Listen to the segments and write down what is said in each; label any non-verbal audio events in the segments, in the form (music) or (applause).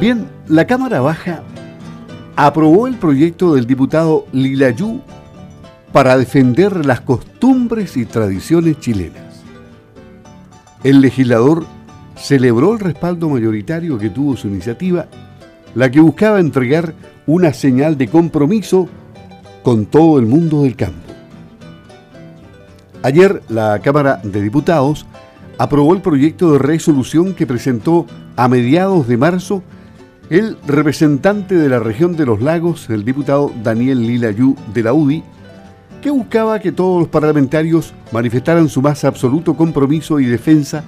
Bien, la Cámara Baja aprobó el proyecto del diputado Lilayú para defender las costumbres y tradiciones chilenas. El legislador celebró el respaldo mayoritario que tuvo su iniciativa, la que buscaba entregar una señal de compromiso con todo el mundo del campo. Ayer la Cámara de Diputados aprobó el proyecto de resolución que presentó a mediados de marzo el representante de la región de los lagos, el diputado Daniel Lilayú de la UDI, que buscaba que todos los parlamentarios manifestaran su más absoluto compromiso y defensa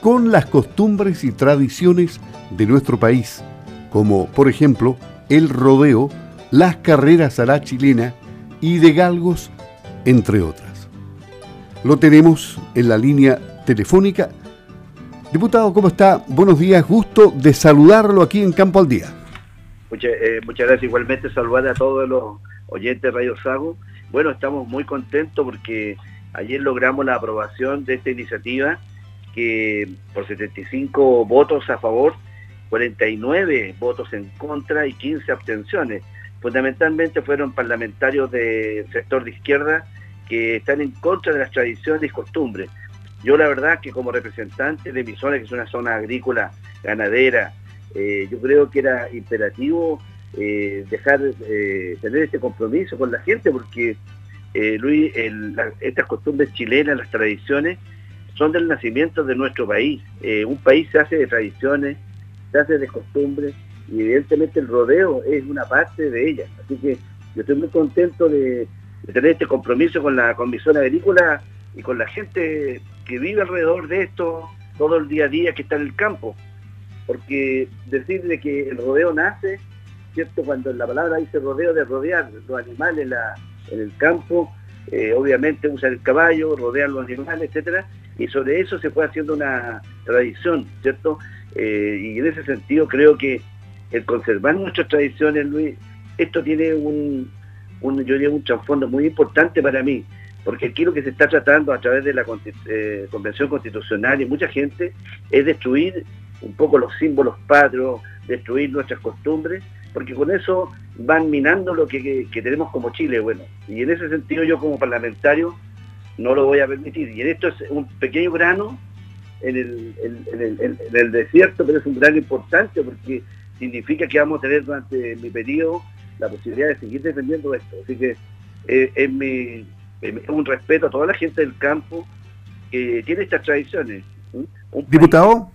con las costumbres y tradiciones de nuestro país, como por ejemplo el rodeo, las carreras a la chilena y de galgos, entre otras. Lo tenemos en la línea telefónica Diputado, ¿cómo está? Buenos días, gusto de saludarlo aquí en Campo al Día. Eh, muchas, gracias, igualmente saludar a todos los oyentes de Radio Sago. Bueno, estamos muy contentos porque ayer logramos la aprobación de esta iniciativa que por 75 votos a favor, 49 votos en contra y 15 abstenciones. Fundamentalmente fueron parlamentarios del sector de izquierda que están en contra de las tradiciones y costumbres. Yo la verdad que como representante de mi zona, que es una zona agrícola, ganadera, eh, yo creo que era imperativo eh, dejar, eh, tener este compromiso con la gente, porque Luis, estas costumbres chilenas, las tradiciones, son del nacimiento de nuestro país. un país se hace de tradiciones, se hace de costumbres, y evidentemente el rodeo es una parte de ellas. Así que yo estoy muy contento de, tener este compromiso con la Comisión Agrícola y con la gente que vive alrededor de esto todo el día a día que está en el campo. Porque decir de que el rodeo nace, ¿cierto? Cuando la palabra dice rodeo, de rodear los animales la, en el campo, eh, obviamente usan el caballo, rodean los animales, etcétera, y sobre eso se fue haciendo una tradición, ¿cierto? Eh, y en ese sentido creo que el conservar nuestras tradiciones, Luis, esto tiene un, un yo diría un trasfondo muy importante para mí, porque aquí lo que se está tratando a través de la eh, Convención Constitucional y mucha gente es destruir un poco los símbolos patrios, destruir nuestras costumbres, porque con eso van minando lo que, tenemos como Chile, bueno, y en ese sentido yo como parlamentario no lo voy a permitir, y en esto es un pequeño grano en el, desierto, pero es un grano importante porque significa que vamos a tener durante mi periodo la posibilidad de seguir defendiendo esto, así que eh, es mi un respeto a toda la gente del campo que tiene estas tradiciones. Diputado,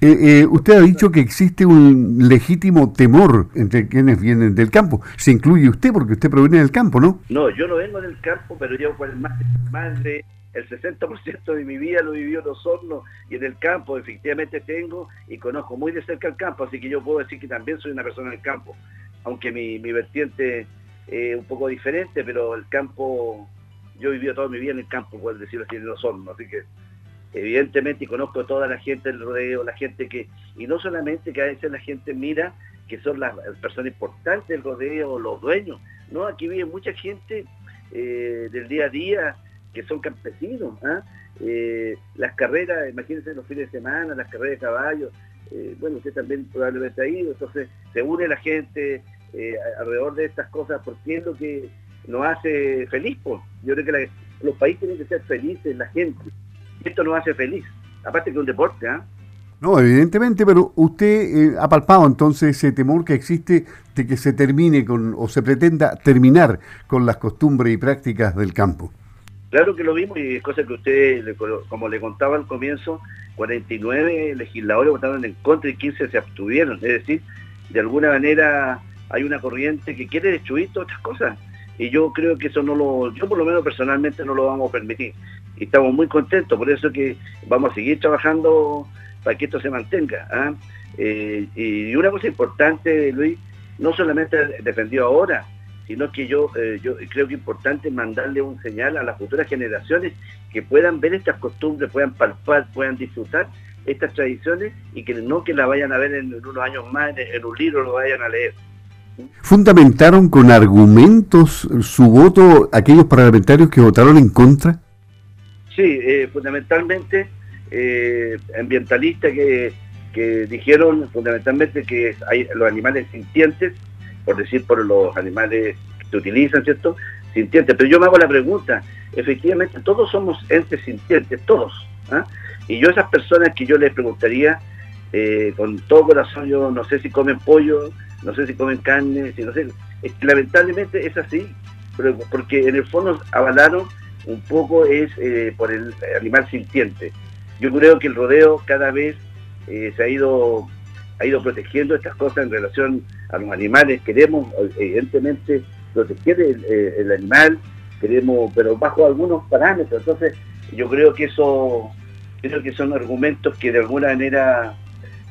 eh, eh, usted ha dicho que existe un legítimo temor entre quienes vienen del campo. Se incluye usted porque usted proviene del campo, ¿no? No, yo no vengo del campo, pero llevo más, más de el 60% de mi vida lo vivió en los hornos y en el campo efectivamente tengo y conozco muy de cerca el campo, así que yo puedo decir que también soy una persona del campo, aunque mi, mi vertiente es un poco diferente, pero el campo yo he vivido toda mi vida en el campo, por decirlo así, en los hornos, así que evidentemente conozco a toda la gente del rodeo, la gente que, y no solamente que a veces la gente mira que son las, personas importantes del rodeo, los dueños, no, aquí vive mucha gente eh, del día a día que son campesinos, ¿ah? eh, las carreras, imagínense los fines de semana, las carreras de caballos, eh, bueno, usted también probablemente ha ido, entonces se une la gente alrededor de estas cosas porque es lo que nos hace feliz. Pues. Yo creo que los países tienen que ser felices, la gente. Esto nos hace feliz. Aparte que es un deporte, ¿ah? No, evidentemente, pero usted eh, ha palpado entonces ese temor que existe de que se termine con, o se pretenda terminar con las costumbres y prácticas del campo. Claro que lo vimos y es cosa que usted, como le contaba al comienzo, 49 legisladores votaron en contra y 15 se abstuvieron. Es decir, de alguna manera hay una corriente que quiere destruir todas estas cosas y yo creo que eso no lo, yo por lo menos personalmente no lo vamos a permitir. Y estamos muy contentos, por eso que vamos a seguir trabajando para que esto se mantenga. ¿ah? Eh, y una cosa importante, Luis, no solamente defendió ahora, sino que yo, eh, yo creo que es importante mandarle un señal a las futuras generaciones que puedan ver estas costumbres, puedan palpar, puedan disfrutar estas tradiciones y que no que la vayan a ver en, unos años más en un libro lo vayan a leer fundamentaron con argumentos su voto aquellos parlamentarios que votaron en contra? Sí, eh, fundamentalmente eh, ambientalistas que, que dijeron fundamentalmente que hay los animales sintientes, por decir por los animales que se utilizan, ¿cierto? Sintientes. Pero yo me hago la pregunta, efectivamente todos somos entes sintientes, todos. ¿ah? Y yo esas personas que yo les preguntaría, eh, con todo corazón, yo no sé si comen pollo, no sé si comen carne, si no sé, lamentablemente es así, pero porque en el fondo avalaron un poco es eh, por el animal sintiente. Yo creo que el rodeo cada vez eh, se ha ido ha ido protegiendo estas cosas en relación a los animales. Queremos, evidentemente, proteger el, animal, queremos, pero bajo algunos parámetros. Entonces, yo creo que eso, creo que son argumentos que de alguna manera,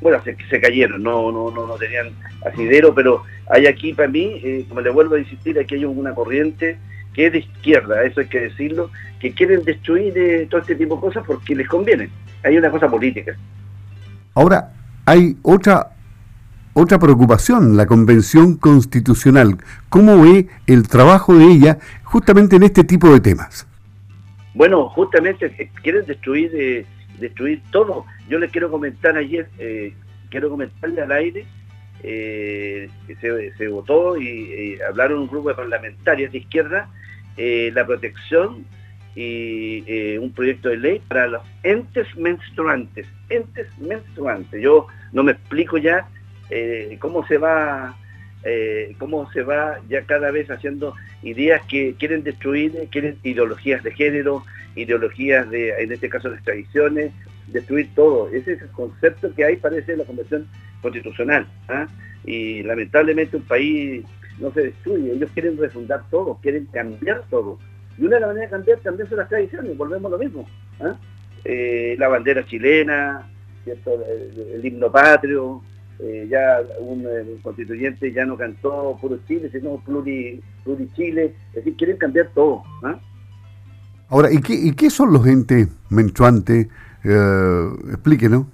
bueno, se, se cayeron, no, no, no, no tenían asidero, pero hay aquí para mí, eh, como le vuelvo a insistir, aquí hay una corriente que es de izquierda, eso hay que decirlo, que quieren destruir eh, todo este tipo de cosas porque les conviene. Hay una cosa política. Ahora, hay otra otra preocupación, la Convención Constitucional. ¿Cómo ve el trabajo de ella justamente en este tipo de temas? Bueno, justamente eh, quieren destruir eh, destruir todo. Yo les quiero comentar ayer, quiero comentarle al aire, que se, votó y hablaron un grupo de parlamentarios de izquierda eh, la protección y eh, un proyecto de ley para los entes menstruantes. Entes menstruantes. Yo no me explico ya eh, cómo se va cómo se va ya cada vez haciendo ideas que quieren destruir, quieren ideologías de género, ideologías de, en este caso, las tradiciones, destruir todo. Ese es el concepto que hay, parece, en la Convención Constitucional. ¿ah? Y lamentablemente un país no se destruye, ellos quieren refundar todo, quieren cambiar todo. Y una de las maneras de cambiar también son las tradiciones, volvemos a lo mismo. ¿ah? Eh, la bandera chilena, El, himno patrio, eh, ya un, constituyente ya no cantó puro Chile, sino pluri, pluri Chile, es decir, quieren cambiar todo. ¿ah? Ahora, ¿y qué, ¿y qué son los entes menchuantes? Eh, explíquenos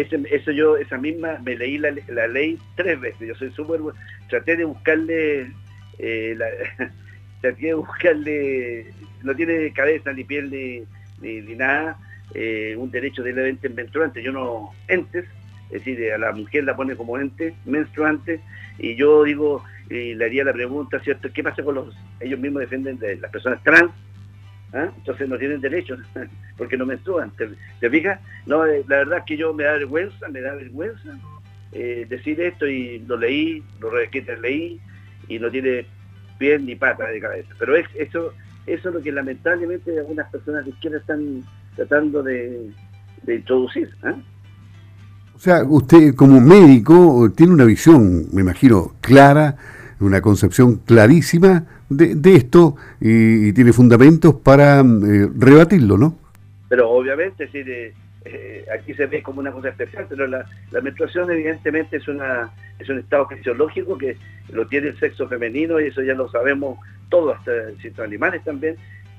eso yo, esa misma, me leí la, ley tres veces. Yo soy súper. Traté de buscarle. Eh, (laughs) traté de buscarle. No tiene cabeza, ni piel, ni, ni, nada. Eh, un derecho de la ente menstruante. Yo no. Entes. Es decir, a la mujer la pone como ente menstruante. Y yo digo, y le haría la pregunta, ¿cierto? ¿Qué pasa con los. Ellos mismos defienden de las personas trans ¿Ah? entonces no tienen derechos (laughs) porque no menstruan. ¿Te, ¿Te, fijas? No, eh, la verdad es que yo me da vergüenza, me da vergüenza eh, decir esto y lo leí, lo leí y no tiene pie ni pata de cabeza. Pero es, eso, eso es lo que lamentablemente algunas personas de izquierda están tratando de, introducir. ¿ah? O sea, usted como médico tiene una visión, me imagino, clara, una concepción clarísima de, esto y, tiene fundamentos para eh, rebatirlo, ¿no? Pero obviamente, sí, eh, aquí se ve como una cosa especial, pero la, menstruación evidentemente es, una, es un estado fisiológico que lo tiene el sexo femenino y eso ya lo sabemos todos, hasta ciertos animales también,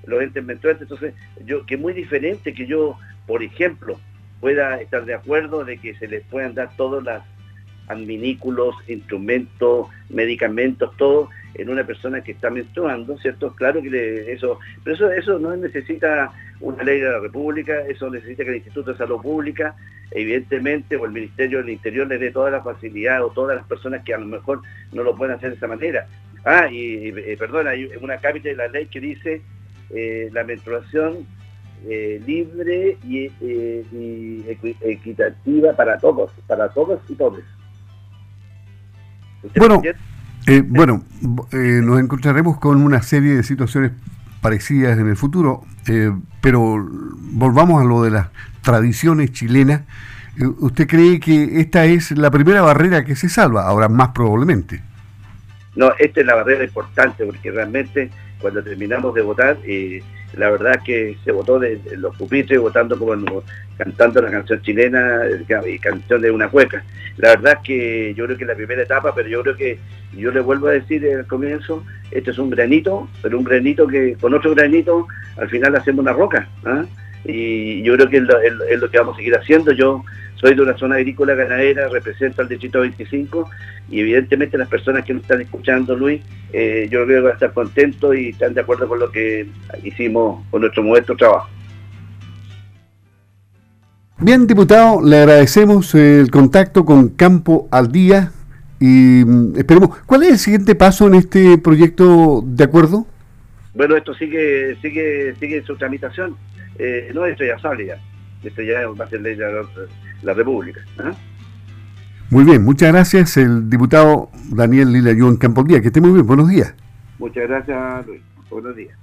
los entes menstruantes. Entonces, yo que es muy diferente que yo, por ejemplo, pueda estar de acuerdo de que se les puedan dar todas las adminículos, instrumentos, medicamentos, todo en una persona que está menstruando, ¿cierto? Claro que eso, pero eso, eso no necesita una ley de la República, eso necesita que el Instituto de Salud Pública, evidentemente, o el Ministerio del Interior le dé toda la facilidad o todas las personas que a lo mejor no lo pueden hacer de esa manera. Ah, y, perdón, hay una cápita de la ley que dice eh, la menstruación eh, libre y, eh, y, equitativa para todos, para todos y todos. Bueno, eh, bueno eh, nos encontraremos con una serie de situaciones parecidas en el futuro, eh, pero volvamos a lo de las tradiciones chilenas. ¿Usted cree que esta es la primera barrera que se salva? Ahora más probablemente. No, esta es la barrera importante porque realmente cuando terminamos de votar, la verdad que se votó de, los pupitres votando como cantando la canción chilena y canción de una cueca. La verdad que yo creo que es la primera etapa, pero yo creo que yo le vuelvo a decir al comienzo, este es un granito, pero un granito que con otro granito al final hacemos una roca. ¿ah? Y yo creo que es lo, que vamos a seguir haciendo. Yo soy de una zona agrícola ganadera, represento al distrito 25 y evidentemente las personas que nos están escuchando, Luis, eh, yo creo que van a estar contentos y están de acuerdo con lo que hicimos con nuestro modesto trabajo. Bien, diputado, le agradecemos el contacto con Campo al Día y mm, esperemos. ¿Cuál es el siguiente paso en este proyecto de acuerdo? Bueno, esto sigue sigue sigue su tramitación. Eh, no, esto ya sale ya. Esto ya va a ser ley de la, República. Muy bien, muchas gracias, el diputado Daniel Lila en Campo al Día. Que esté muy bien, buenos días. Muchas gracias, Luis. Buenos días.